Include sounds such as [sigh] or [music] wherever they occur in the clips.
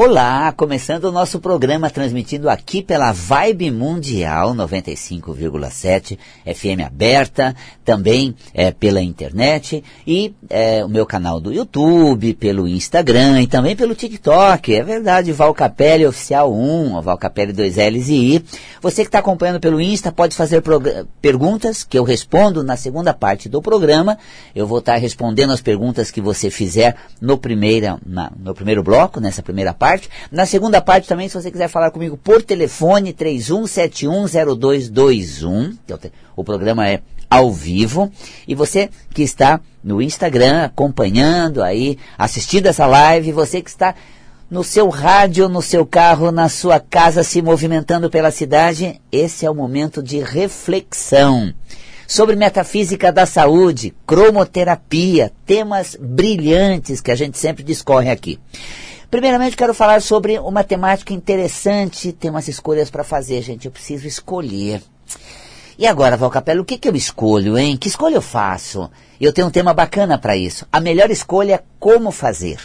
Olá, começando o nosso programa transmitindo aqui pela Vibe Mundial 95,7 FM aberta, também é, pela internet e é, o meu canal do YouTube, pelo Instagram e também pelo TikTok. É verdade, Val Capelli Oficial 1, Val Capelli 2 L's e I. Você que está acompanhando pelo Insta pode fazer perguntas que eu respondo na segunda parte do programa. Eu vou estar tá respondendo as perguntas que você fizer no, primeira, na, no primeiro bloco, nessa primeira parte parte. Na segunda parte também, se você quiser falar comigo por telefone, 31710221. O programa é ao vivo. E você que está no Instagram acompanhando aí, assistindo essa live, você que está no seu rádio, no seu carro, na sua casa, se movimentando pela cidade, esse é o momento de reflexão sobre metafísica da saúde, cromoterapia, temas brilhantes que a gente sempre discorre aqui. Primeiramente, quero falar sobre uma temática interessante. Tem umas escolhas para fazer, gente. Eu preciso escolher. E agora, Valcapello, o que, que eu escolho, hein? Que escolha eu faço? Eu tenho um tema bacana para isso. A melhor escolha é como fazer.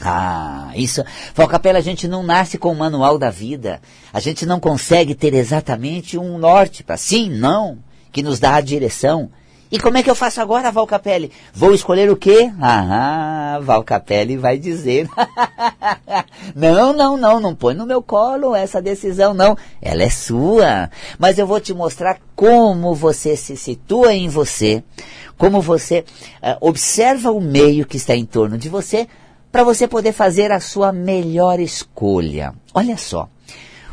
Ah, isso. Valcapello, a gente não nasce com o manual da vida. A gente não consegue ter exatamente um norte para sim, não, que nos dá a direção. E como é que eu faço agora, Val Capelli? Vou escolher o quê? Ah, Val Capelli vai dizer. [laughs] não, não, não, não põe no meu colo essa decisão, não. Ela é sua. Mas eu vou te mostrar como você se situa em você, como você uh, observa o meio que está em torno de você, para você poder fazer a sua melhor escolha. Olha só,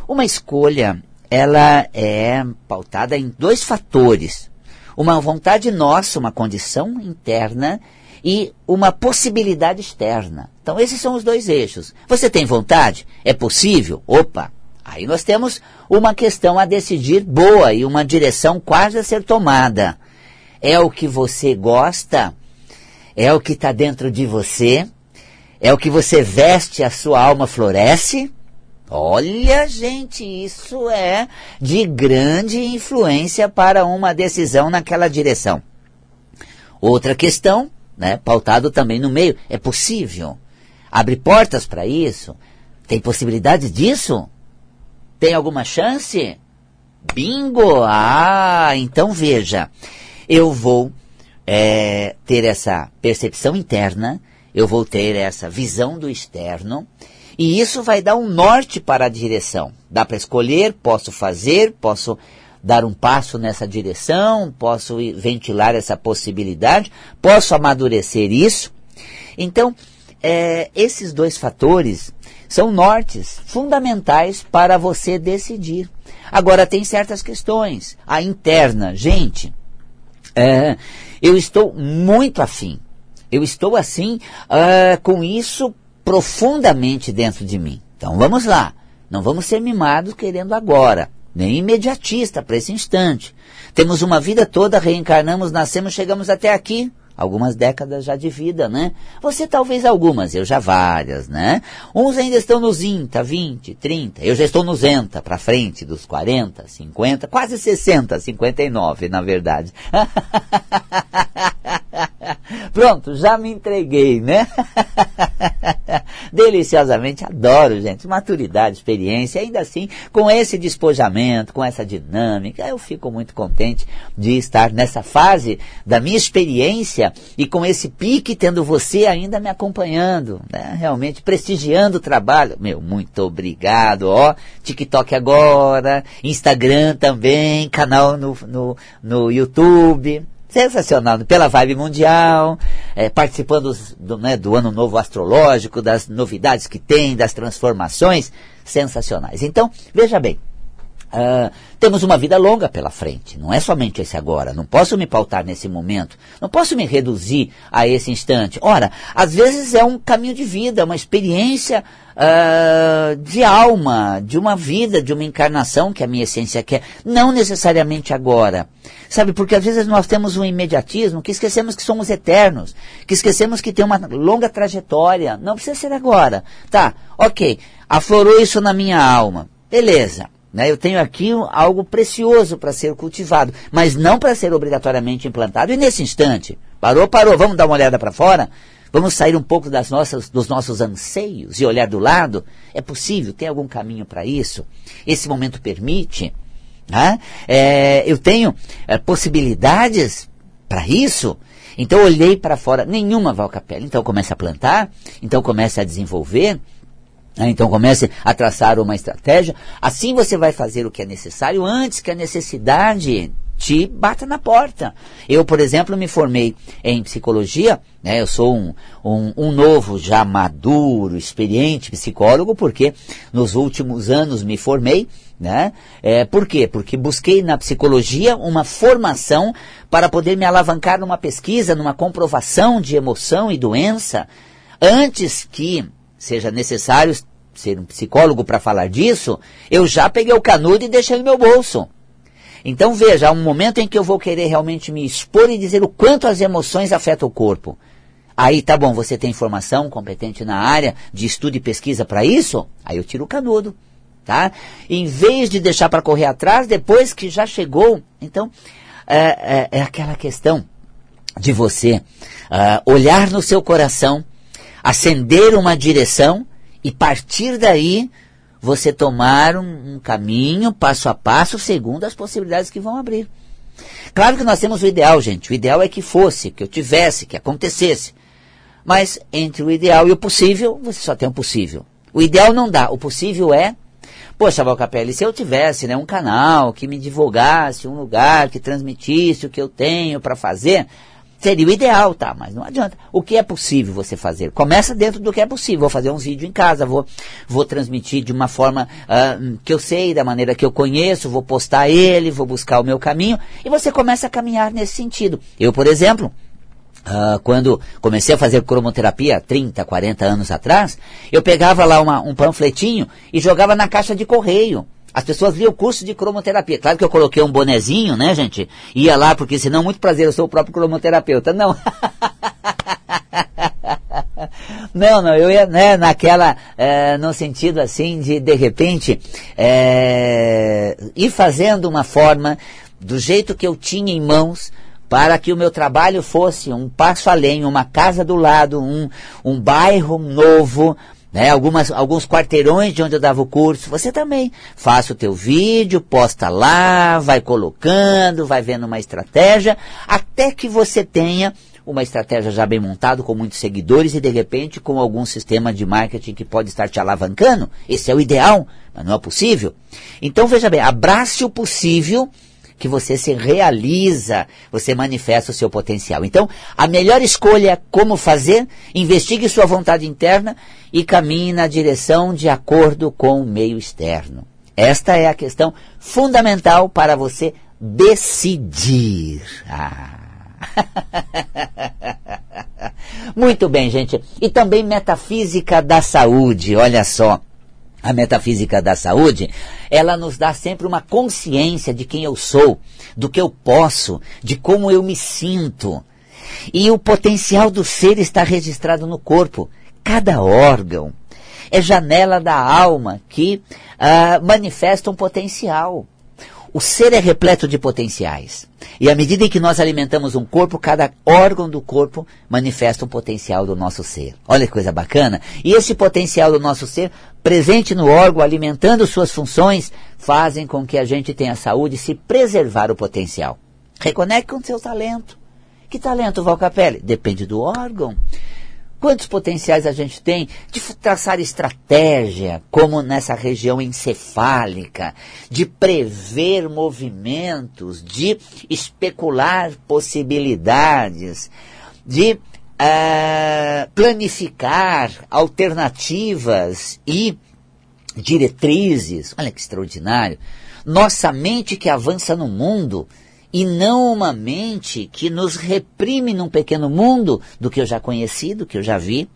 uma escolha, ela é pautada em dois fatores uma vontade nossa, uma condição interna e uma possibilidade externa. Então, esses são os dois eixos. Você tem vontade? É possível? Opa! Aí nós temos uma questão a decidir boa e uma direção quase a ser tomada. É o que você gosta? É o que está dentro de você? É o que você veste, a sua alma floresce? Olha, gente, isso é de grande influência para uma decisão naquela direção. Outra questão, né, pautado também no meio, é possível? Abre portas para isso? Tem possibilidade disso? Tem alguma chance? Bingo! Ah, então veja, eu vou é, ter essa percepção interna, eu vou ter essa visão do externo, e isso vai dar um norte para a direção. Dá para escolher, posso fazer, posso dar um passo nessa direção, posso ventilar essa possibilidade, posso amadurecer isso. Então, é, esses dois fatores são nortes fundamentais para você decidir. Agora, tem certas questões. A interna, gente, é, eu estou muito afim. Eu estou assim, uh, com isso profundamente dentro de mim. Então vamos lá. Não vamos ser mimados querendo agora, nem imediatista para esse instante. Temos uma vida toda, reencarnamos, nascemos, chegamos até aqui algumas décadas já de vida, né? Você talvez algumas, eu já várias, né? Uns ainda estão nos 30, 20, 30, eu já estou nos 80 para frente, dos 40, 50, quase 60, 59 na verdade. [laughs] [laughs] Pronto, já me entreguei, né? [laughs] Deliciosamente, adoro, gente. Maturidade, experiência, ainda assim, com esse despojamento, com essa dinâmica, eu fico muito contente de estar nessa fase da minha experiência e com esse pique tendo você ainda me acompanhando, né? realmente prestigiando o trabalho. Meu, muito obrigado, ó. TikTok agora, Instagram também, canal no, no, no YouTube. Sensacional, pela Vibe Mundial, é, participando do, né, do Ano Novo Astrológico, das novidades que tem, das transformações sensacionais. Então, veja bem, Uh, temos uma vida longa pela frente, não é somente esse agora. Não posso me pautar nesse momento, não posso me reduzir a esse instante. Ora, às vezes é um caminho de vida, uma experiência uh, de alma, de uma vida, de uma encarnação que a minha essência quer, não necessariamente agora. Sabe, porque às vezes nós temos um imediatismo que esquecemos que somos eternos, que esquecemos que tem uma longa trajetória. Não precisa ser agora. Tá, ok, aflorou isso na minha alma. Beleza. Né? Eu tenho aqui algo precioso para ser cultivado, mas não para ser obrigatoriamente implantado. E nesse instante, parou, parou, vamos dar uma olhada para fora? Vamos sair um pouco das nossas, dos nossos anseios e olhar do lado? É possível? Tem algum caminho para isso? Esse momento permite? Né? É, eu tenho é, possibilidades para isso? Então olhei para fora, nenhuma Valcapelli. Então comece a plantar, então comece a desenvolver? Então comece a traçar uma estratégia. Assim você vai fazer o que é necessário antes que a necessidade te bata na porta. Eu, por exemplo, me formei em psicologia, né? eu sou um, um, um, novo, já maduro, experiente psicólogo, porque nos últimos anos me formei. Né? É, por quê? Porque busquei na psicologia uma formação para poder me alavancar numa pesquisa, numa comprovação de emoção e doença, antes que seja necessário ser um psicólogo para falar disso, eu já peguei o canudo e deixei no meu bolso. Então veja, há um momento em que eu vou querer realmente me expor e dizer o quanto as emoções afetam o corpo. Aí tá bom, você tem informação competente na área de estudo e pesquisa para isso? Aí eu tiro o canudo, tá? Em vez de deixar para correr atrás, depois que já chegou. Então, é, é, é aquela questão de você uh, olhar no seu coração, acender uma direção e partir daí você tomar um, um caminho passo a passo segundo as possibilidades que vão abrir. Claro que nós temos o ideal, gente. O ideal é que fosse, que eu tivesse, que acontecesse. Mas entre o ideal e o possível, você só tem o possível. O ideal não dá. O possível é Poxa, Valcapelli, se eu tivesse né, um canal que me divulgasse, um lugar que transmitisse o que eu tenho para fazer, Seria o ideal, tá? Mas não adianta. O que é possível você fazer? Começa dentro do que é possível. Vou fazer uns vídeos em casa, vou, vou transmitir de uma forma uh, que eu sei, da maneira que eu conheço, vou postar ele, vou buscar o meu caminho, e você começa a caminhar nesse sentido. Eu, por exemplo, Uh, quando comecei a fazer cromoterapia 30, 40 anos atrás, eu pegava lá uma, um panfletinho e jogava na caixa de correio. As pessoas liam o curso de cromoterapia. Claro que eu coloquei um bonezinho, né, gente? Ia lá, porque senão, muito prazer, eu sou o próprio cromoterapeuta. Não. [laughs] não, não, eu ia, né, naquela, é, no sentido assim de, de repente, é, ir fazendo uma forma, do jeito que eu tinha em mãos, para que o meu trabalho fosse um passo além, uma casa do lado, um, um bairro novo, né, algumas, alguns quarteirões de onde eu dava o curso, você também faça o teu vídeo, posta lá, vai colocando, vai vendo uma estratégia, até que você tenha uma estratégia já bem montada, com muitos seguidores e de repente com algum sistema de marketing que pode estar te alavancando. Esse é o ideal, mas não é possível. Então veja bem, abrace o possível que você se realiza, você manifesta o seu potencial. Então, a melhor escolha é como fazer, investigue sua vontade interna e caminhe na direção de acordo com o meio externo. Esta é a questão fundamental para você decidir. Ah. [laughs] Muito bem, gente. E também metafísica da saúde, olha só a metafísica da saúde, ela nos dá sempre uma consciência de quem eu sou, do que eu posso, de como eu me sinto. E o potencial do ser está registrado no corpo. Cada órgão é janela da alma que uh, manifesta um potencial. O ser é repleto de potenciais. E à medida em que nós alimentamos um corpo, cada órgão do corpo manifesta um potencial do nosso ser. Olha que coisa bacana. E esse potencial do nosso ser, presente no órgão, alimentando suas funções, fazem com que a gente tenha saúde e se preservar o potencial. Reconecte com o seu talento. Que talento, Valcapelli? Depende do órgão. Quantos potenciais a gente tem de traçar estratégia, como nessa região encefálica, de prever movimentos, de especular possibilidades, de uh, planificar alternativas e diretrizes. Olha que extraordinário. Nossa mente que avança no mundo e não uma mente que nos reprime num pequeno mundo do que eu já conheci, do que eu já vi,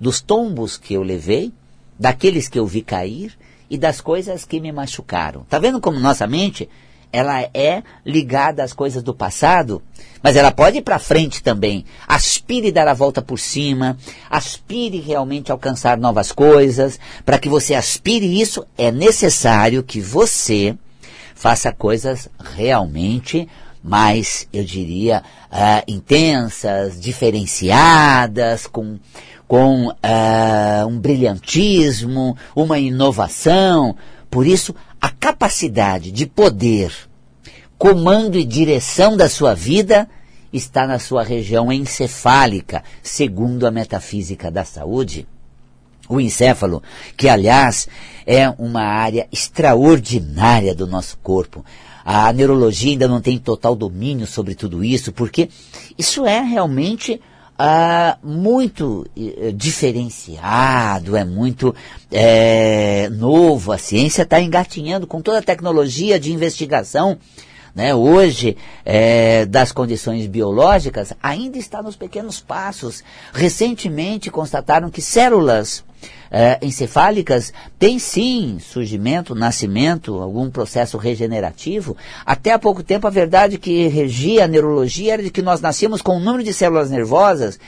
dos tombos que eu levei, daqueles que eu vi cair e das coisas que me machucaram. Tá vendo como nossa mente ela é ligada às coisas do passado, mas ela pode ir para frente também. Aspire dar a volta por cima, aspire realmente alcançar novas coisas. Para que você aspire isso, é necessário que você faça coisas realmente mais, eu diria, uh, intensas, diferenciadas, com, com uh, um brilhantismo, uma inovação. Por isso, a capacidade de poder, comando e direção da sua vida está na sua região encefálica, segundo a metafísica da saúde. O encéfalo, que aliás é uma área extraordinária do nosso corpo. A neurologia ainda não tem total domínio sobre tudo isso, porque isso é realmente ah, muito eh, diferenciado, é muito eh, novo. A ciência está engatinhando com toda a tecnologia de investigação né, hoje das condições biológicas ainda está nos pequenos passos. Recentemente constataram que células é, encefálicas têm sim surgimento, nascimento, algum processo regenerativo. Até há pouco tempo a verdade que regia a neurologia era de que nós nascíamos com um número de células nervosas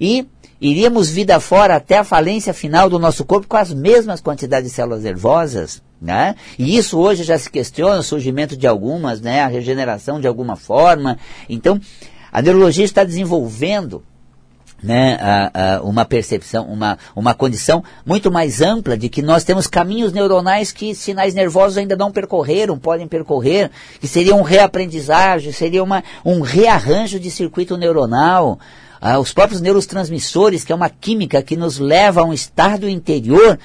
e iríamos vida fora até a falência final do nosso corpo com as mesmas quantidades de células nervosas. Né? E isso hoje já se questiona, o surgimento de algumas, né? a regeneração de alguma forma. Então, a neurologia está desenvolvendo né, a, a, uma percepção, uma, uma condição muito mais ampla de que nós temos caminhos neuronais que sinais nervosos ainda não percorreram, podem percorrer, que seria um reaprendizagem, seria uma, um rearranjo de circuito neuronal. Ah, os próprios neurotransmissores, que é uma química que nos leva a um estado interior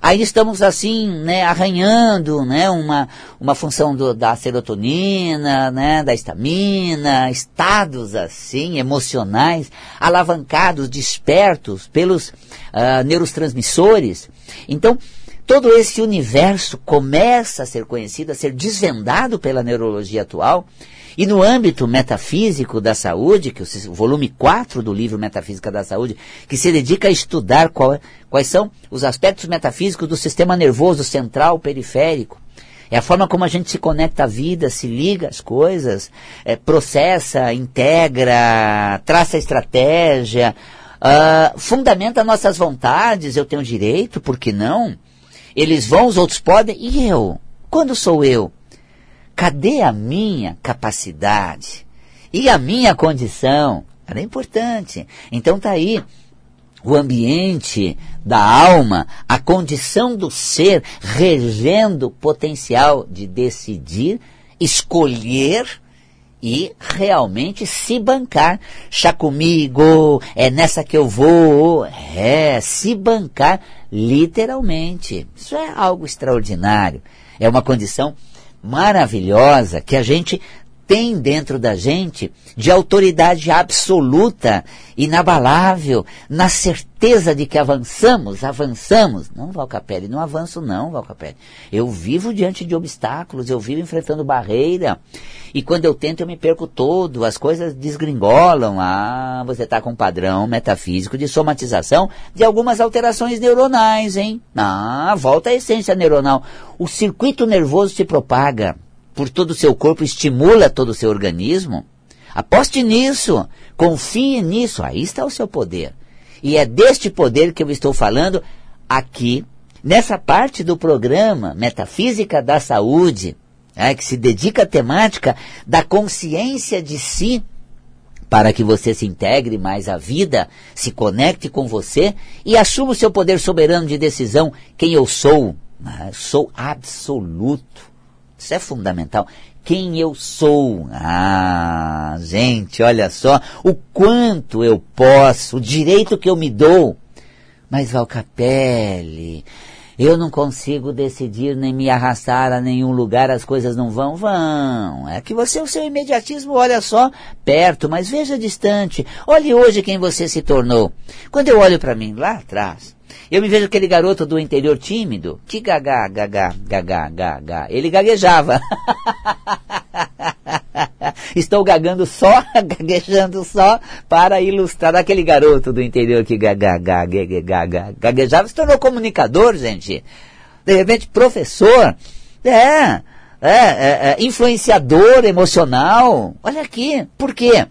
Aí estamos assim, né, arranhando, né, uma, uma função do, da serotonina, né, da estamina, estados assim, emocionais, alavancados, despertos pelos uh, neurotransmissores. Então, todo esse universo começa a ser conhecido, a ser desvendado pela neurologia atual, e no âmbito metafísico da saúde, que o volume 4 do livro Metafísica da Saúde, que se dedica a estudar qual, quais são os aspectos metafísicos do sistema nervoso central periférico, é a forma como a gente se conecta à vida, se liga às coisas, é, processa, integra, traça estratégia, uh, fundamenta nossas vontades. Eu tenho direito, por que não? Eles vão, os outros podem. E eu? Quando sou eu? Cadê a minha capacidade? E a minha condição? Era importante. Então tá aí o ambiente da alma, a condição do ser regendo o potencial de decidir, escolher e realmente se bancar. Chá comigo, é nessa que eu vou. É, se bancar literalmente. Isso é algo extraordinário. É uma condição maravilhosa que a gente tem dentro da gente de autoridade absoluta, inabalável, na certeza de que avançamos, avançamos. Não, Valcapelli, não avanço não, Valcapelli. Eu vivo diante de obstáculos, eu vivo enfrentando barreira. E quando eu tento, eu me perco todo, as coisas desgringolam. Ah, você está com um padrão metafísico de somatização de algumas alterações neuronais, hein? Ah, volta à essência neuronal. O circuito nervoso se propaga por todo o seu corpo, estimula todo o seu organismo. Aposte nisso, confie nisso, aí está o seu poder. E é deste poder que eu estou falando aqui, nessa parte do programa Metafísica da Saúde, é, que se dedica à temática da consciência de si, para que você se integre mais à vida, se conecte com você e assuma o seu poder soberano de decisão, quem eu sou. Ah, sou absoluto. Isso é fundamental. Quem eu sou? Ah, gente, olha só o quanto eu posso, o direito que eu me dou. Mas Valcapelli, eu não consigo decidir nem me arrastar a nenhum lugar, as coisas não vão, vão. É que você, o seu imediatismo, olha só, perto, mas veja distante. Olhe hoje quem você se tornou. Quando eu olho para mim lá atrás, eu me vejo aquele garoto do interior tímido, que gagá, gagá, gagá, gagá. Ele gaguejava. [laughs] [laughs] Estou gagando só, [laughs] gaguejando só para ilustrar aquele garoto do interior que gaguejava, se tornou comunicador, gente. De repente, professor. É, é, é, é influenciador emocional. Olha aqui, por quê?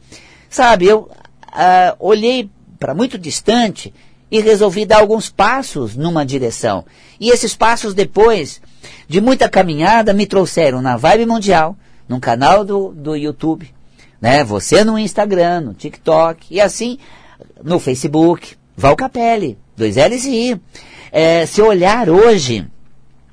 Sabe, eu uh, olhei para muito distante e resolvi dar alguns passos numa direção. E esses passos depois de muita caminhada me trouxeram na vibe mundial, num canal do, do YouTube, né? Você no Instagram, no TikTok, e assim no Facebook. Val Capelli, dois L's e I. É, se olhar hoje,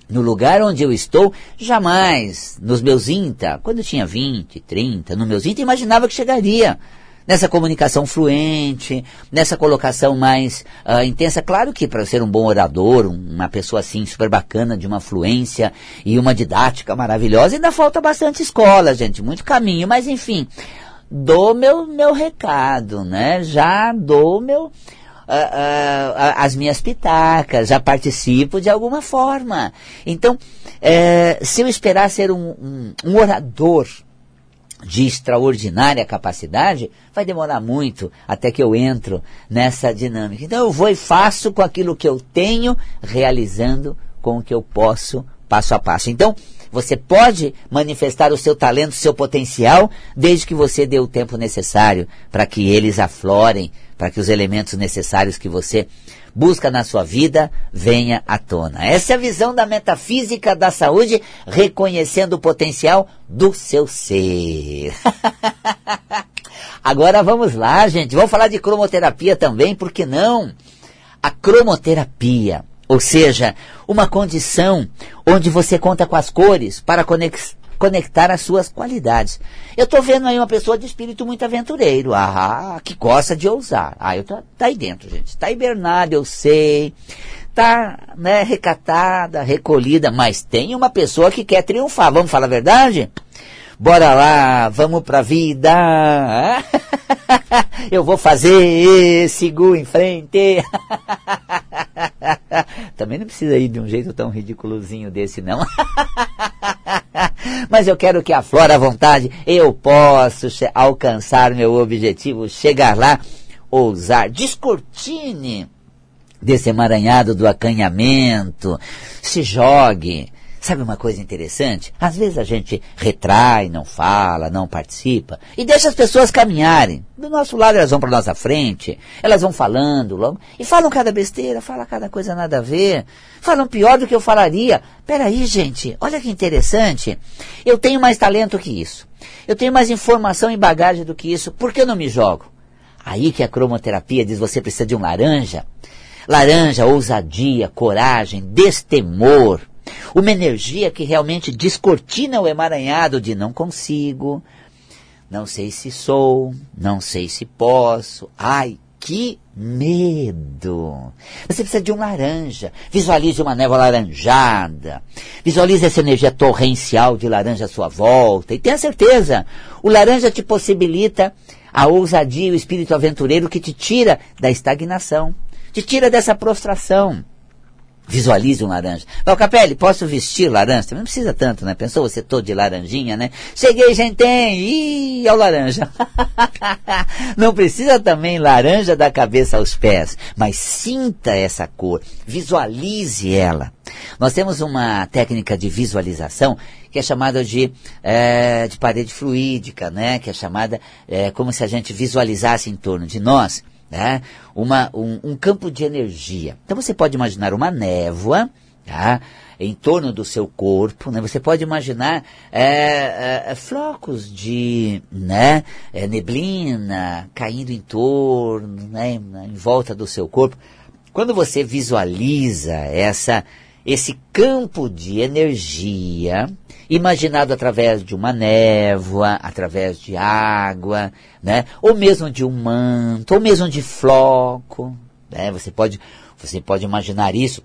no lugar onde eu estou, jamais, nos meus INTA, quando eu tinha 20, 30, nos meus INTA, imaginava que chegaria nessa comunicação fluente, nessa colocação mais uh, intensa. Claro que para ser um bom orador, uma pessoa assim super bacana, de uma fluência e uma didática maravilhosa, ainda falta bastante escola, gente, muito caminho, mas enfim, dou meu, meu recado, né? Já dou meu. Uh, uh, as minhas pitacas, já participo de alguma forma. Então, uh, se eu esperar ser um, um, um orador de extraordinária capacidade, vai demorar muito até que eu entro nessa dinâmica. Então eu vou e faço com aquilo que eu tenho, realizando com o que eu posso passo a passo. Então, você pode manifestar o seu talento, o seu potencial, desde que você dê o tempo necessário para que eles aflorem, para que os elementos necessários que você busca na sua vida venha à tona. Essa é a visão da metafísica da saúde, reconhecendo o potencial do seu ser. [laughs] Agora vamos lá, gente. Vamos falar de cromoterapia também, por que não? A cromoterapia, ou seja, uma condição onde você conta com as cores para conectar conectar as suas qualidades. Eu estou vendo aí uma pessoa de espírito muito aventureiro, ah, que gosta de ousar. Ah, eu tô, tá aí dentro, gente. Tá hibernada, eu sei. Tá, né, recatada, recolhida, mas tem uma pessoa que quer triunfar. Vamos falar a verdade? Bora lá, vamos pra vida. [laughs] Eu vou fazer, sigo em frente. [laughs] Também não precisa ir de um jeito tão ridiculozinho desse, não. [laughs] [laughs] Mas eu quero que aflore a vontade. Eu posso alcançar meu objetivo, chegar lá, ousar. Descortine desse emaranhado do acanhamento. Se jogue. Sabe uma coisa interessante? Às vezes a gente retrai, não fala, não participa e deixa as pessoas caminharem. Do nosso lado elas vão para nossa frente, elas vão falando logo e falam cada besteira, falam cada coisa nada a ver, falam pior do que eu falaria. Peraí, gente, olha que interessante. Eu tenho mais talento que isso. Eu tenho mais informação e bagagem do que isso. Por que eu não me jogo? Aí que a cromoterapia diz você precisa de um laranja. Laranja, ousadia, coragem, destemor uma energia que realmente descortina o emaranhado de não consigo, não sei se sou, não sei se posso. Ai, que medo! Você precisa de um laranja. Visualize uma névoa laranjada. Visualize essa energia torrencial de laranja à sua volta. E tenha certeza, o laranja te possibilita a ousadia e o espírito aventureiro que te tira da estagnação, te tira dessa prostração. Visualize um laranja. Val Capelli, posso vestir laranja? Também não precisa tanto, né? Pensou você todo de laranjinha, né? Cheguei, gente, tem! Ih, é o laranja. [laughs] não precisa também laranja da cabeça aos pés, mas sinta essa cor, visualize ela. Nós temos uma técnica de visualização que é chamada de, é, de parede fluídica, né? Que é chamada é, como se a gente visualizasse em torno de nós né? Uma, um, um campo de energia. Então você pode imaginar uma névoa, tá? em torno do seu corpo, né? Você pode imaginar é, é, é, flocos de né, é, neblina caindo em torno, né, em volta do seu corpo. Quando você visualiza essa esse campo de energia, imaginado através de uma névoa, através de água, né? ou mesmo de um manto, ou mesmo de floco. Né? Você, pode, você pode imaginar isso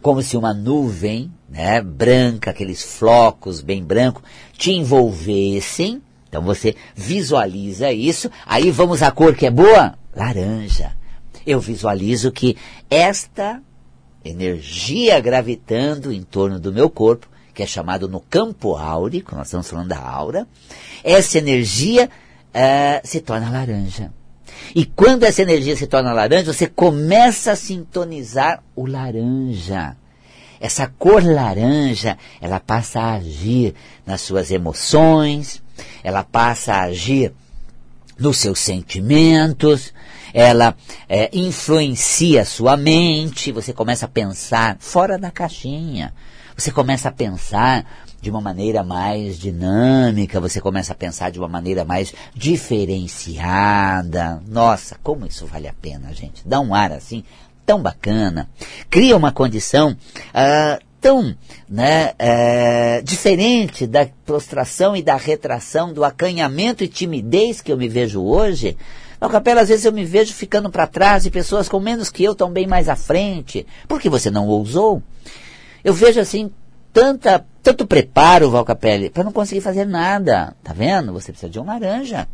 como se uma nuvem né, branca, aqueles flocos bem brancos, te envolvessem. Então você visualiza isso. Aí vamos à cor que é boa? Laranja. Eu visualizo que esta energia gravitando em torno do meu corpo, que é chamado no campo áurico, nós estamos falando da aura, essa energia uh, se torna laranja. E quando essa energia se torna laranja, você começa a sintonizar o laranja. Essa cor laranja, ela passa a agir nas suas emoções, ela passa a agir nos seus sentimentos, ela é, influencia a sua mente, você começa a pensar fora da caixinha. Você começa a pensar de uma maneira mais dinâmica, você começa a pensar de uma maneira mais diferenciada. Nossa, como isso vale a pena, gente. Dá um ar assim tão bacana. Cria uma condição uh, tão né, é, diferente da prostração e da retração, do acanhamento e timidez que eu me vejo hoje. Na capela, às vezes eu me vejo ficando para trás e pessoas com menos que eu estão bem mais à frente. Por que você não ousou? Eu vejo assim tanta, tanto preparo, Valcapelli, para não conseguir fazer nada. Tá vendo? Você precisa de um laranja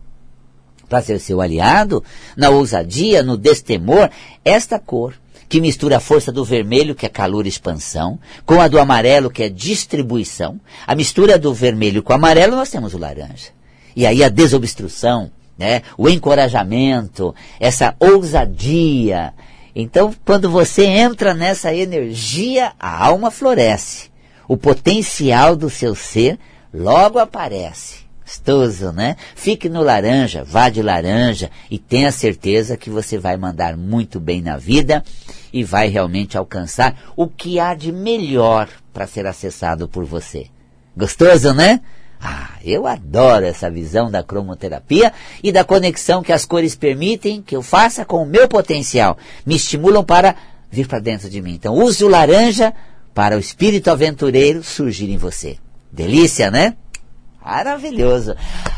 para ser seu aliado, na ousadia, no destemor, esta cor que mistura a força do vermelho, que é calor e expansão, com a do amarelo, que é distribuição. A mistura do vermelho com o amarelo, nós temos o laranja. E aí a desobstrução, né? o encorajamento, essa ousadia. Então, quando você entra nessa energia, a alma floresce. O potencial do seu ser logo aparece. Gostoso, né? Fique no laranja, vá de laranja e tenha certeza que você vai mandar muito bem na vida e vai realmente alcançar o que há de melhor para ser acessado por você. Gostoso, né? Ah, eu adoro essa visão da cromoterapia e da conexão que as cores permitem que eu faça com o meu potencial. Me estimulam para vir para dentro de mim. Então, use o laranja para o espírito aventureiro surgir em você. Delícia, né? Maravilhoso.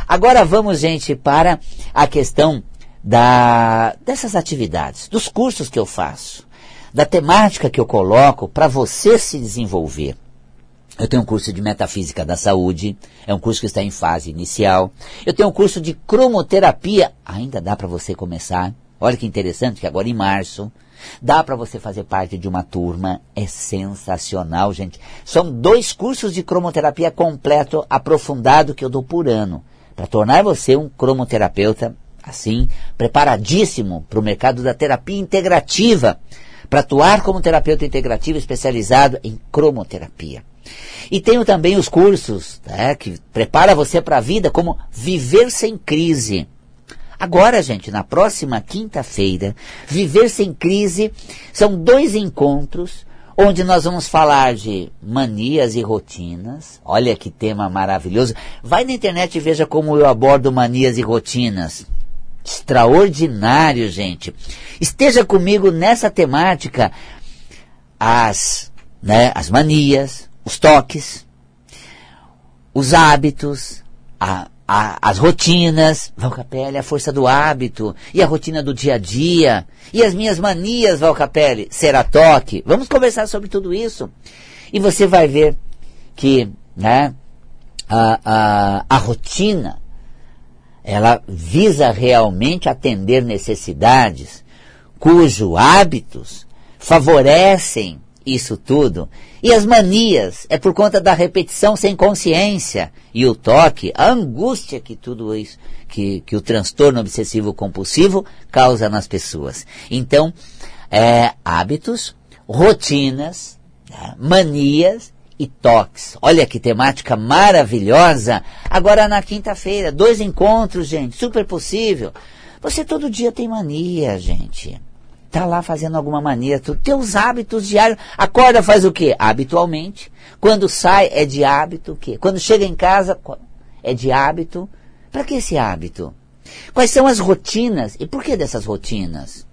Agora vamos, gente, para a questão da, dessas atividades, dos cursos que eu faço, da temática que eu coloco para você se desenvolver. Eu tenho um curso de Metafísica da Saúde, é um curso que está em fase inicial. Eu tenho um curso de cromoterapia, ainda dá para você começar. Olha que interessante que agora em março dá para você fazer parte de uma turma, é sensacional, gente. São dois cursos de cromoterapia completo, aprofundado que eu dou por ano, para tornar você um cromoterapeuta assim, preparadíssimo para o mercado da terapia integrativa, para atuar como terapeuta integrativo especializado em cromoterapia. E tenho também os cursos né, que prepara você para a vida, como Viver Sem Crise. Agora, gente, na próxima quinta-feira, Viver Sem Crise são dois encontros onde nós vamos falar de manias e rotinas. Olha que tema maravilhoso. Vai na internet e veja como eu abordo manias e rotinas. Extraordinário, gente. Esteja comigo nessa temática. As, né, as manias, os toques, os hábitos, a, a, as rotinas, Valcapelli, a força do hábito, e a rotina do dia a dia, e as minhas manias, Valcapelli, será toque. Vamos conversar sobre tudo isso. E você vai ver que né, a, a, a rotina, ela visa realmente atender necessidades cujos hábitos favorecem isso tudo. E as manias é por conta da repetição sem consciência. E o toque, a angústia que tudo isso, que, que o transtorno obsessivo compulsivo causa nas pessoas. Então, é, hábitos, rotinas, né, manias e toques. Olha que temática maravilhosa. Agora na quinta-feira, dois encontros, gente, super possível. Você todo dia tem mania, gente está lá fazendo alguma maneira, tu, teus hábitos diários. Acorda, faz o quê? Habitualmente. Quando sai, é de hábito o quê? Quando chega em casa, é de hábito. Para que esse hábito? Quais são as rotinas? E por que dessas rotinas?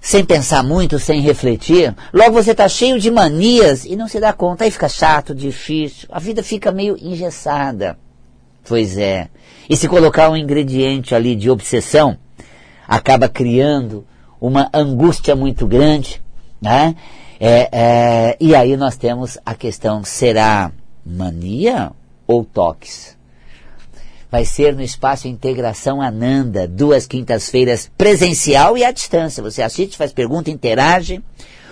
Sem pensar muito, sem refletir, logo você está cheio de manias e não se dá conta. Aí fica chato, difícil, a vida fica meio engessada. Pois é. E se colocar um ingrediente ali de obsessão, acaba criando uma angústia muito grande, né? É, é, e aí nós temos a questão, será mania ou toques? Vai ser no espaço Integração Ananda, duas quintas-feiras presencial e à distância. Você assiste, faz pergunta, interage.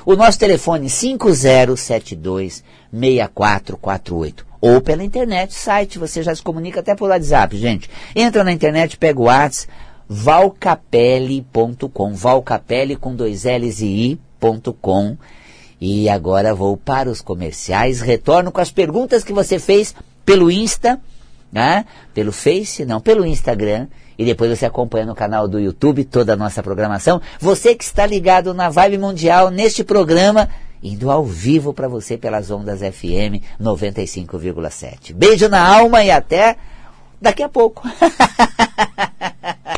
O nosso telefone 5072 6448 ou pela internet, site, você já se comunica até por WhatsApp, gente. Entra na internet, pega o WhatsApp, valcapelli.com, valcapelli com dois L's e I.com. E agora vou para os comerciais, retorno com as perguntas que você fez pelo Insta, né? pelo Face, não, pelo Instagram, e depois você acompanha no canal do YouTube toda a nossa programação. Você que está ligado na Vibe Mundial, neste programa, indo ao vivo para você pelas ondas FM 95,7. Beijo na alma e até daqui a pouco. [laughs]